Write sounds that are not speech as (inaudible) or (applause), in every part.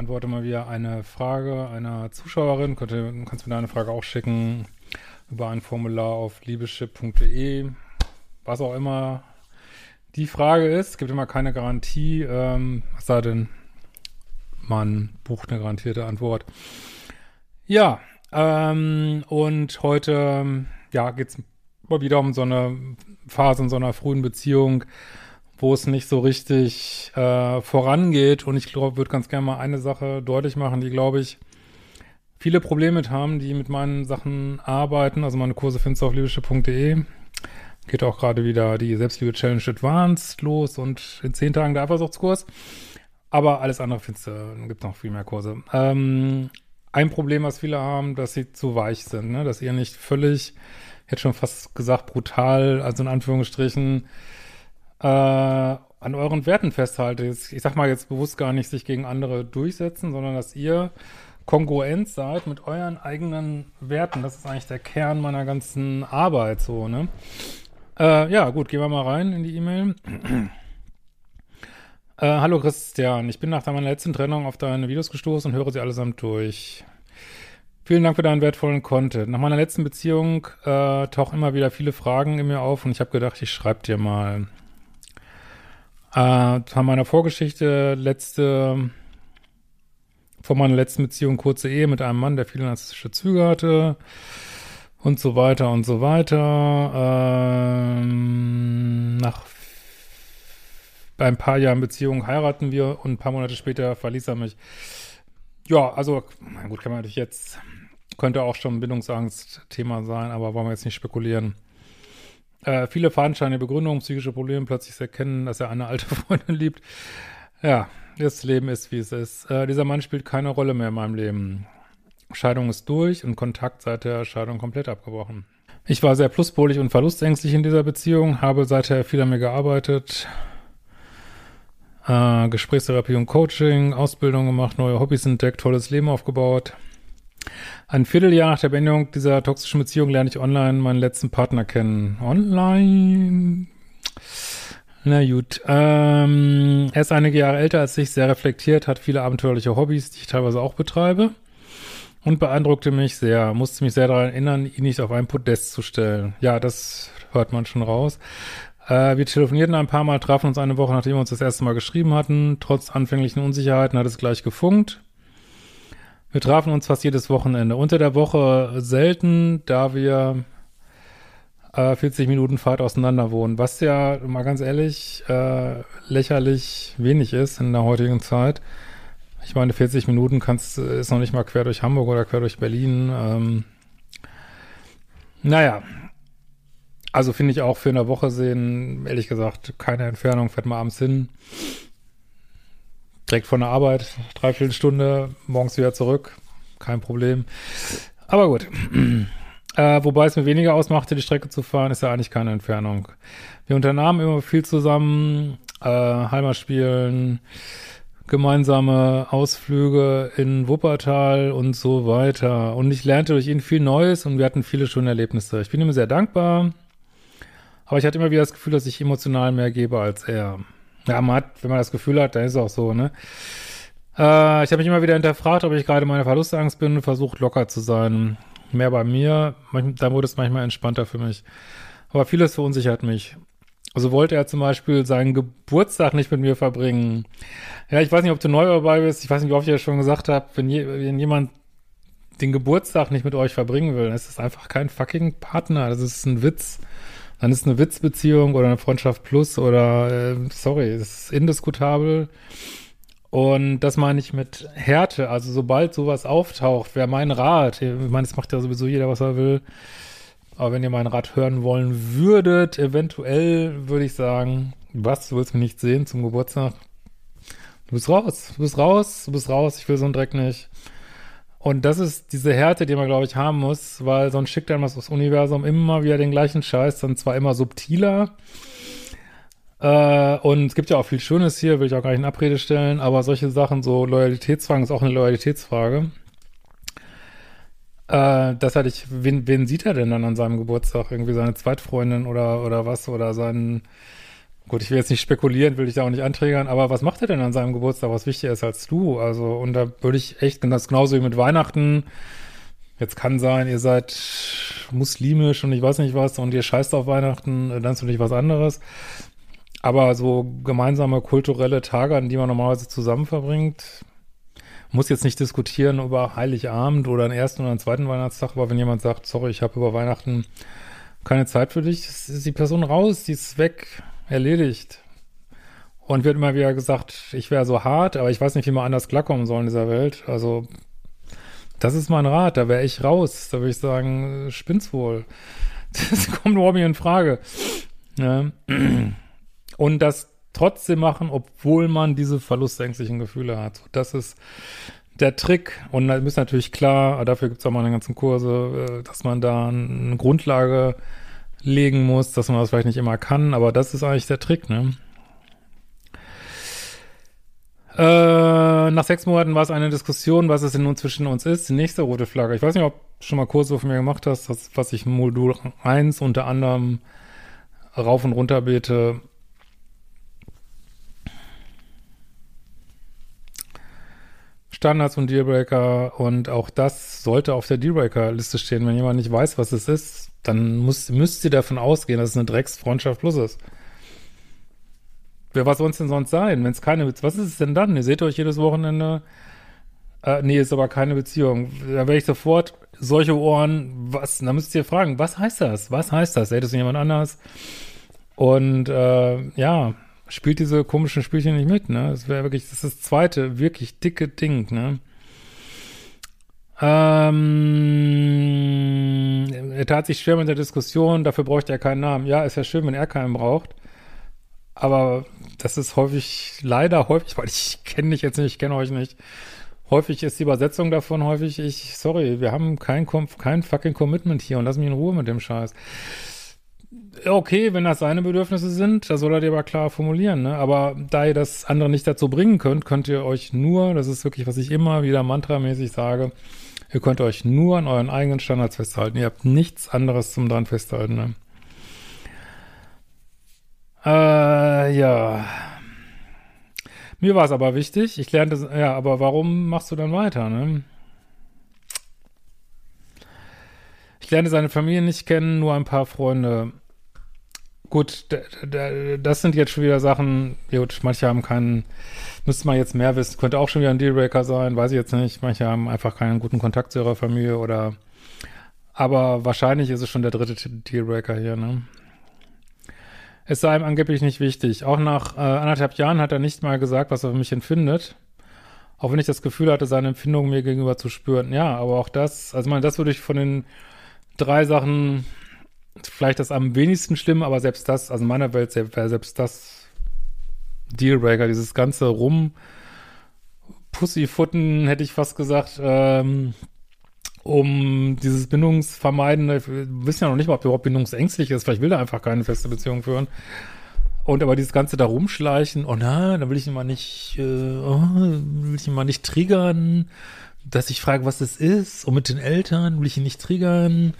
Beantworte mal wieder eine Frage einer Zuschauerin. Könnte, du kannst mir deine Frage auch schicken über ein Formular auf liebeschip.de. Was auch immer die Frage ist, es gibt immer keine Garantie, ähm, es sei denn, man bucht eine garantierte Antwort. Ja, ähm, und heute, ja, geht's mal wieder um so eine Phase in so einer frühen Beziehung, wo es nicht so richtig äh, vorangeht. Und ich glaube, würde ganz gerne mal eine Sache deutlich machen, die, glaube ich, viele Probleme mit haben, die mit meinen Sachen arbeiten. Also meine Kurse findest du auf liebische.de. Geht auch gerade wieder die Selbstliebe-Challenge Advanced los und in zehn Tagen der Eifersuchtskurs. Aber alles andere findest du, gibt noch viel mehr Kurse. Ähm, ein Problem, was viele haben, dass sie zu weich sind, ne? dass ihr nicht völlig, hätte schon fast gesagt, brutal, also in Anführungsstrichen, äh, an euren Werten festhaltet. Ich sag mal jetzt bewusst gar nicht sich gegen andere durchsetzen, sondern dass ihr kongruent seid mit euren eigenen Werten. Das ist eigentlich der Kern meiner ganzen Arbeit so, ne? Äh, ja, gut, gehen wir mal rein in die E-Mail. Äh, hallo Christian, ich bin nach meiner letzten Trennung auf deine Videos gestoßen und höre sie allesamt durch. Vielen Dank für deinen wertvollen Content. Nach meiner letzten Beziehung äh, tauchen immer wieder viele Fragen in mir auf und ich habe gedacht, ich schreibe dir mal. Äh, von meiner Vorgeschichte, letzte, vor meiner letzten Beziehung kurze Ehe mit einem Mann, der viele narzisstische Züge hatte und so weiter und so weiter. Ähm, nach ein paar Jahren Beziehung heiraten wir und ein paar Monate später verließ er mich. Ja, also, gut, kann man natürlich jetzt, könnte auch schon Bindungsangst-Thema sein, aber wollen wir jetzt nicht spekulieren. Äh, viele fadenscheinige Begründungen, psychische Probleme, plötzlich erkennen, dass er eine alte (laughs) Freundin liebt. Ja, das Leben ist, wie es ist. Äh, dieser Mann spielt keine Rolle mehr in meinem Leben. Scheidung ist durch und Kontakt seit der Scheidung komplett abgebrochen. Ich war sehr pluspolig und verlustängstlich in dieser Beziehung, habe seither viel an mir gearbeitet, äh, Gesprächstherapie und Coaching, Ausbildung gemacht, neue Hobbys entdeckt, tolles Leben aufgebaut. Ein Vierteljahr nach der Beendigung dieser toxischen Beziehung lerne ich online meinen letzten Partner kennen. Online? Na gut. Ähm, er ist einige Jahre älter als ich, sehr reflektiert, hat viele abenteuerliche Hobbys, die ich teilweise auch betreibe. Und beeindruckte mich sehr, musste mich sehr daran erinnern, ihn nicht auf ein Podest zu stellen. Ja, das hört man schon raus. Äh, wir telefonierten ein paar Mal, trafen uns eine Woche, nachdem wir uns das erste Mal geschrieben hatten. Trotz anfänglichen Unsicherheiten hat es gleich gefunkt. Wir trafen uns fast jedes Wochenende. Unter der Woche selten, da wir äh, 40 Minuten Fahrt auseinander wohnen. Was ja, mal ganz ehrlich, äh, lächerlich wenig ist in der heutigen Zeit. Ich meine, 40 Minuten kannst, ist noch nicht mal quer durch Hamburg oder quer durch Berlin. Ähm, naja, also finde ich auch für eine Woche sehen, ehrlich gesagt, keine Entfernung, fährt mal abends hin. Direkt von der Arbeit, dreiviertel Stunde, morgens wieder zurück, kein Problem. Aber gut. (clears throat) Äh, wobei es mir weniger ausmachte, die Strecke zu fahren, ist ja eigentlich keine Entfernung. Wir unternahmen immer viel zusammen, äh, Heimat spielen, gemeinsame Ausflüge in Wuppertal und so weiter. Und ich lernte durch ihn viel Neues und wir hatten viele schöne Erlebnisse. Ich bin ihm sehr dankbar, aber ich hatte immer wieder das Gefühl, dass ich emotional mehr gebe als er. Ja, man hat, wenn man das Gefühl hat, dann ist es auch so, ne? Äh, ich habe mich immer wieder hinterfragt, ob ich gerade meine Verlustangst bin und versucht locker zu sein. Mehr bei mir, dann wurde es manchmal entspannter für mich. Aber vieles verunsichert mich. Also wollte er zum Beispiel seinen Geburtstag nicht mit mir verbringen. Ja, ich weiß nicht, ob du neu dabei bist. Ich weiß nicht, wie oft ich das schon gesagt habe. Wenn, je, wenn jemand den Geburtstag nicht mit euch verbringen will, dann ist das einfach kein fucking Partner. Das ist ein Witz. Dann ist eine Witzbeziehung oder eine Freundschaft plus oder, äh, sorry, ist indiskutabel. Und das meine ich mit Härte. Also sobald sowas auftaucht, wäre mein Rat, ich meine, es macht ja sowieso jeder, was er will. Aber wenn ihr meinen Rat hören wollen würdet, eventuell würde ich sagen, was, du willst mich nicht sehen zum Geburtstag? Du bist raus, du bist raus, du bist raus, ich will so einen Dreck nicht. Und das ist diese Härte, die man, glaube ich, haben muss, weil sonst schickt einem das Universum immer wieder den gleichen Scheiß, dann zwar immer subtiler. Äh, und es gibt ja auch viel Schönes hier, will ich auch gar nicht in Abrede stellen, aber solche Sachen, so Loyalitätsfragen, ist auch eine Loyalitätsfrage. Äh, das hatte ich, wen, wen sieht er denn dann an seinem Geburtstag? Irgendwie seine Zweitfreundin oder, oder was? Oder seinen, Gut, ich will jetzt nicht spekulieren, will ich da auch nicht anträgern, aber was macht er denn an seinem Geburtstag, was wichtiger ist als du? Also, und da würde ich echt, das genauso wie mit Weihnachten. Jetzt kann sein, ihr seid muslimisch und ich weiß nicht was und ihr scheißt auf Weihnachten, dann ist natürlich was anderes. Aber so gemeinsame kulturelle Tage, an die man normalerweise zusammen verbringt, muss jetzt nicht diskutieren über Heiligabend oder einen ersten oder einen zweiten Weihnachtstag, aber wenn jemand sagt, sorry, ich habe über Weihnachten keine Zeit für dich, ist die Person raus, die ist weg erledigt. Und wird immer wieder gesagt, ich wäre so hart, aber ich weiß nicht, wie man anders klarkommen soll in dieser Welt. Also, das ist mein Rat, da wäre ich raus. Da würde ich sagen, spinn's wohl. (laughs) Das kommt überhaupt nicht in Frage. Ja. Und das trotzdem machen, obwohl man diese verlustängstlichen Gefühle hat. Das ist der Trick. Und da ist natürlich klar, dafür gibt es auch mal eine ganzen Kurse, äh, dass man da eine Grundlage legen muss, dass man das vielleicht nicht immer kann, aber das ist eigentlich der Trick, ne? Äh, nach sechs Monaten war es eine Diskussion, was es denn nun zwischen uns ist. Die nächste rote Flagge. Ich weiß nicht, ob du schon mal Kurse von mir gemacht hast, das, was ich Modul 1 unter anderem rauf und runter bete. Standards und Dealbreaker und auch das sollte auf der Dealbreaker-Liste stehen. Wenn jemand nicht weiß, was es ist, dann muss, müsst ihr davon ausgehen, dass es eine Drecksfreundschaft plus ist. Wer was soll es denn sonst sein, wenn es keine Was ist es denn dann? Ihr seht euch jedes Wochenende. Äh, nee, ist aber keine Beziehung. Da wäre ich sofort solche Ohren, was, da müsst ihr fragen, was heißt das? Was heißt das? Hätte es jemand anders? Und äh, ja, spielt diese komischen Spielchen nicht mit, ne? Das wäre wirklich, das ist das zweite wirklich dicke Ding, ne? Ähm, er tat sich schwer mit der Diskussion, dafür bräuchte er keinen Namen. Ja, ist ja schön, wenn er keinen braucht. Aber das ist häufig, leider häufig, (laughs) weil ich kenne dich jetzt nicht, ich kenne euch nicht. Häufig ist die Übersetzung davon häufig, ich, sorry, wir haben kein, kein fucking Commitment hier und lass mich in Ruhe mit dem Scheiß. Okay, wenn das seine Bedürfnisse sind, da soll er die aber klar formulieren, ne? Aber da ihr das andere nicht dazu bringen könnt, könnt ihr euch nur, das ist wirklich, was ich immer wieder mantramäßig sage, Ihr könnt euch nur an euren eigenen Standards festhalten. Ihr habt nichts anderes zum dran festhalten. Ne? Äh, ja. Mir war es aber wichtig. Ich lernte, ja, aber warum machst du dann weiter, ne? Ich lernte seine Familie nicht kennen, nur ein paar Freunde. Gut, das sind jetzt schon wieder Sachen, gut, manche haben keinen, müsste man jetzt mehr wissen, könnte auch schon wieder ein Dealbreaker sein, weiß ich jetzt nicht. Manche haben einfach keinen guten Kontakt zu ihrer Familie oder, aber wahrscheinlich ist es schon der dritte Dealbreaker hier, ne? Es sei ihm angeblich nicht wichtig. Auch nach äh, anderthalb Jahren hat er nicht mal gesagt, was er für mich empfindet. Auch wenn ich das Gefühl hatte, seine Empfindungen mir gegenüber zu spüren. Ja, aber auch das, also meine, das würde ich von den drei Sachen vielleicht das am wenigsten schlimm, aber selbst das, also in meiner Welt wäre selbst das Dealbreaker, dieses ganze Rum Pussyfutten, hätte ich fast gesagt, ähm, um dieses Bindungsvermeidende, wir wissen ja noch nicht mal, ob er überhaupt bindungsängstlich ist, vielleicht will er einfach keine feste Beziehung führen. Und aber dieses Ganze da rumschleichen, oh na, da will ich ihn mal nicht, äh, oh, will ich ihn mal nicht triggern, dass ich frage, was es ist, und mit den Eltern will ich ihn nicht triggern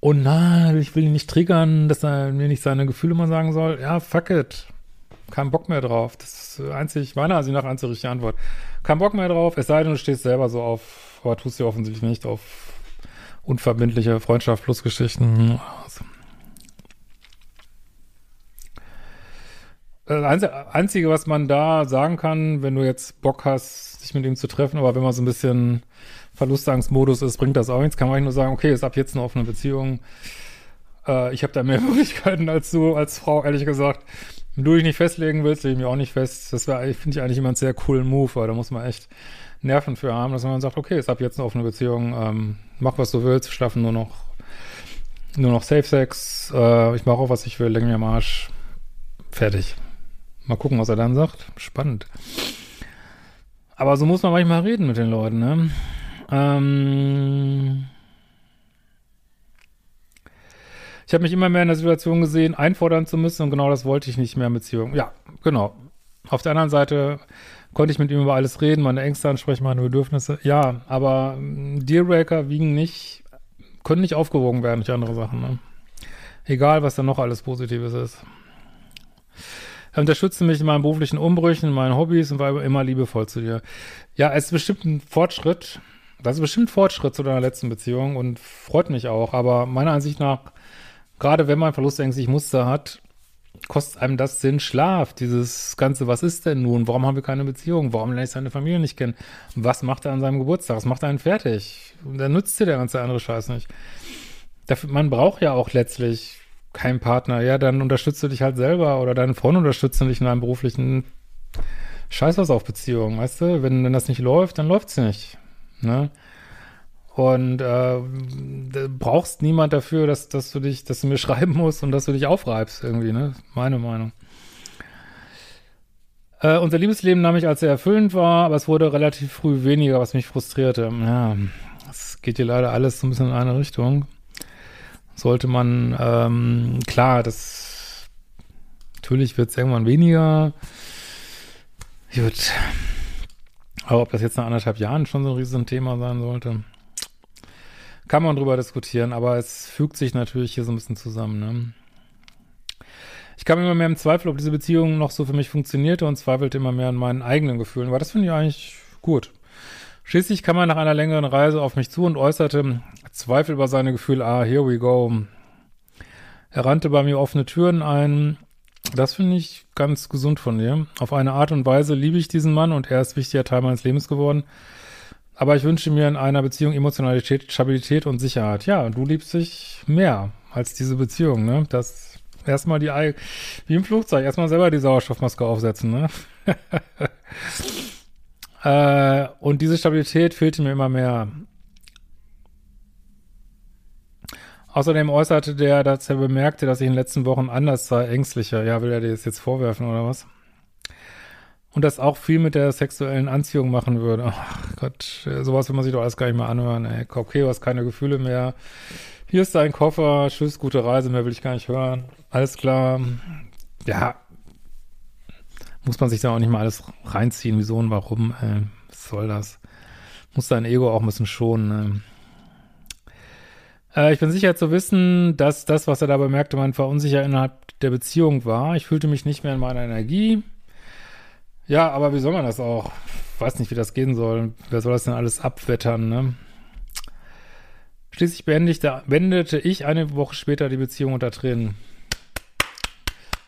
oh na, ich will ihn nicht triggern, dass er mir nicht seine Gefühle mal sagen soll. Ja, fuck it. Kein Bock mehr drauf. Das ist einzig, meiner Ansicht nach einzig richtige Antwort. Kein Bock mehr drauf, es sei denn, du stehst selber so auf, aber tust du offensichtlich nicht auf unverbindliche Freundschaft plus Geschichten. Also. Das Einzige, was man da sagen kann, wenn du jetzt Bock hast, sich mit ihm zu treffen, aber wenn man so ein bisschen Verlustangstmodus ist, bringt das auch nichts. Kann man nur sagen, okay, ist ab jetzt eine offene Beziehung. Äh, ich habe da mehr (laughs) Möglichkeiten als du, als Frau, ehrlich gesagt. Wenn du dich nicht festlegen willst, lege ich mich auch nicht fest. Das finde ich eigentlich immer einen sehr coolen Move, weil da muss man echt Nerven für haben, dass man sagt, okay, ist ab jetzt eine offene Beziehung, ähm, mach was du willst, schlafen nur noch nur noch Safe Sex, äh, ich mache auch, was ich will, lenk mir am Arsch. Fertig. Mal gucken, was er dann sagt. Spannend. Aber so muss man manchmal reden mit den Leuten, ne? Ähm ich habe mich immer mehr in der Situation gesehen, einfordern zu müssen und genau das wollte ich nicht mehr in Beziehung. Ja, genau. Auf der anderen Seite konnte ich mit ihm über alles reden, meine Ängste ansprechen, meine Bedürfnisse. Ja, aber Dealbreaker wiegen nicht können nicht aufgewogen werden durch andere Sachen. Ne? Egal, was da noch alles Positives ist. Er unterstützte mich in meinen beruflichen Umbrüchen, in meinen Hobbys und war immer liebevoll zu dir. Ja, es ist bestimmt ein Fortschritt. Das ist bestimmt Fortschritt zu deiner letzten Beziehung und freut mich auch. Aber meiner Ansicht nach, gerade wenn man verlustängstliche Muster hat, kostet einem das Sinn Schlaf. Dieses Ganze, was ist denn nun? Warum haben wir keine Beziehung? Warum lerne ich seine Familie nicht kennen? Was macht er an seinem Geburtstag? Was macht er einen fertig? Und dann nützt dir der ganze andere Scheiß nicht. Dafür, man braucht ja auch letztlich keinen Partner. Ja, dann unterstützt du dich halt selber oder deine Freunde unterstützen dich in einem beruflichen Scheiß was auf Beziehung, weißt du? Wenn, wenn das nicht läuft, dann läuft's nicht. Ne? Und äh, brauchst niemand dafür, dass, dass du dich, dass du mir (laughs) schreiben musst und dass du dich aufreibst irgendwie, ne? Meine Meinung. Äh, unser Liebesleben nahm ich als sehr erfüllend war, aber es wurde relativ früh weniger, was mich frustrierte. Ja, es geht hier leider alles so ein bisschen in eine Richtung. Sollte man, ähm, klar, das natürlich wird es irgendwann weniger. Gut. Aber ob das jetzt nach anderthalb Jahren schon so ein riesen Thema sein sollte kann man drüber diskutieren, aber es fügt sich natürlich hier so ein bisschen zusammen. Ne? Ich kam immer mehr im Zweifel, ob diese Beziehung noch so für mich funktionierte und zweifelte immer mehr an meinen eigenen Gefühlen. Aber das finde ich eigentlich gut. Schließlich kam er nach einer längeren Reise auf mich zu und äußerte Zweifel über seine Gefühle. Ah, here we go. Er rannte bei mir offene Türen ein. Das finde ich ganz gesund von dir. Auf eine Art und Weise liebe ich diesen Mann und er ist wichtiger Teil meines Lebens geworden. Aber ich wünsche mir in einer Beziehung Emotionalität, Stabilität und Sicherheit. Ja, du liebst dich mehr als diese Beziehung, ne? Das erstmal die, wie im Flugzeug, erstmal selber die Sauerstoffmaske aufsetzen, ne? (laughs) äh, und diese Stabilität fehlte mir immer mehr. Außerdem äußerte der, dass er bemerkte, dass ich in den letzten Wochen anders sei, ängstlicher. Ja, will er dir das jetzt vorwerfen oder was? Und das auch viel mit der sexuellen Anziehung machen würde. Ach Gott, sowas will man sich doch alles gar nicht mehr anhören. Ey. Okay, du hast keine Gefühle mehr. Hier ist dein Koffer, tschüss, gute Reise, mehr will ich gar nicht hören. Alles klar. Ja, muss man sich da auch nicht mal alles reinziehen, wieso und warum. Ey. Was soll das? Muss dein Ego auch ein bisschen schonen. Äh, ich bin sicher zu wissen, dass das, was er dabei merkte, mein Verunsicher innerhalb der Beziehung war. Ich fühlte mich nicht mehr in meiner Energie. Ja, aber wie soll man das auch? Ich weiß nicht, wie das gehen soll. Wer soll das denn alles abwettern, ne? Schließlich beendete ich eine Woche später die Beziehung unter Tränen.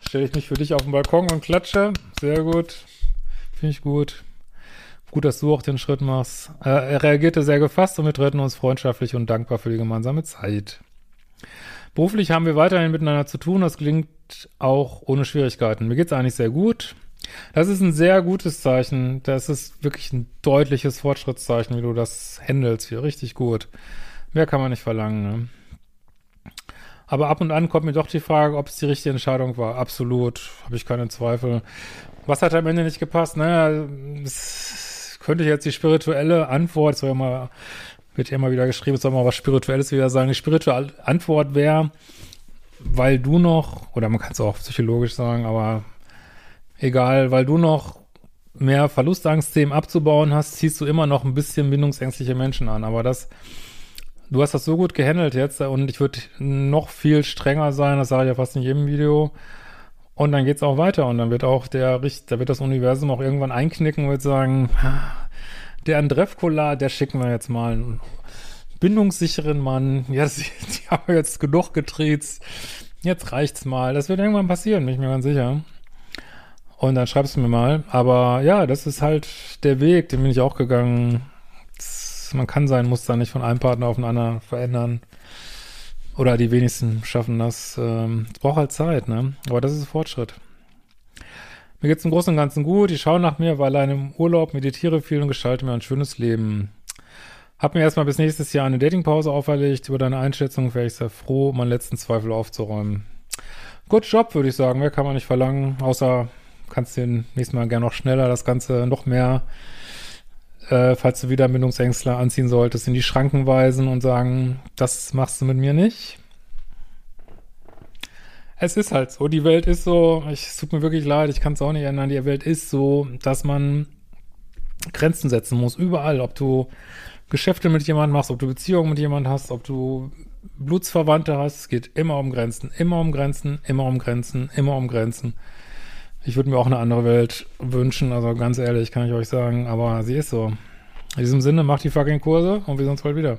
Stelle ich mich für dich auf den Balkon und klatsche. Sehr gut. Finde ich gut. Gut, dass du auch den Schritt machst. Äh, er reagierte sehr gefasst und wir treten uns freundschaftlich und dankbar für die gemeinsame Zeit. Beruflich haben wir weiterhin miteinander zu tun. Das gelingt auch ohne Schwierigkeiten. Mir geht es eigentlich sehr gut. Das ist ein sehr gutes Zeichen. Das ist wirklich ein deutliches Fortschrittszeichen, wie du das handelst hier. Richtig gut. Mehr kann man nicht verlangen. Ne? Aber ab und an kommt mir doch die Frage, ob es die richtige Entscheidung war. Absolut. Habe ich keine Zweifel. Was hat am Ende nicht gepasst? Naja, das könnte ich jetzt die spirituelle Antwort, soll ja mal, wird ja immer wieder geschrieben, soll mal was Spirituelles wieder sagen. Die spirituelle Antwort wäre, weil du noch, oder man kann es auch psychologisch sagen, aber egal, weil du noch mehr Verlustangstthemen abzubauen hast, ziehst du immer noch ein bisschen bindungsängstliche Menschen an. Aber das, du hast das so gut gehandelt jetzt und ich würde noch viel strenger sein, das sage ich ja fast in jedem Video. Und dann geht's auch weiter und dann wird auch der, da wird das Universum auch irgendwann einknicken und wird sagen, der Andrevkola, der schicken wir jetzt mal einen bindungssicheren Mann. Ja, (laughs) die, die haben jetzt genug getriezt. Jetzt reicht's mal. Das wird irgendwann passieren, bin ich mir ganz sicher. Und dann schreibst du mir mal. Aber ja, das ist halt der Weg, den bin ich auch gegangen. Das muss, man kann sein Muster nicht von einem Partner auf den anderen verändern. Oder die wenigsten schaffen das. Ähm, es braucht halt Zeit, ne? Aber das ist Fortschritt. Mir geht's im Großen und Ganzen gut. Ich schaue nach mir, war alleine im Urlaub, meditiere viel und gestalte mir ein schönes Leben. Hab mir erstmal bis nächstes Jahr eine Datingpause auferlegt. Über deine Einschätzung wäre ich sehr froh, meinen letzten Zweifel aufzuräumen. Gut Job, würde ich sagen. Mehr kann man nicht verlangen, außer kannst du nächstes Mal gerne noch schneller das Ganze noch mehr, äh, falls du wieder Bindungsängstler anziehen solltest, in die Schranken weisen und sagen, das machst du mit mir nicht. Es ist halt so, die Welt ist so, ich, es tut mir wirklich leid, ich kann es auch nicht ändern, die Welt ist so, dass man Grenzen setzen muss, überall, ob du Geschäfte mit jemandem machst, ob du Beziehungen mit jemandem hast, ob du Blutsverwandte hast, es geht immer um Grenzen, immer um Grenzen, immer um Grenzen, immer um Grenzen. Ich würde mir auch eine andere Welt wünschen, also ganz ehrlich, kann ich euch sagen, aber sie ist so. In diesem Sinne, macht die fucking Kurse und wir sehen uns bald wieder.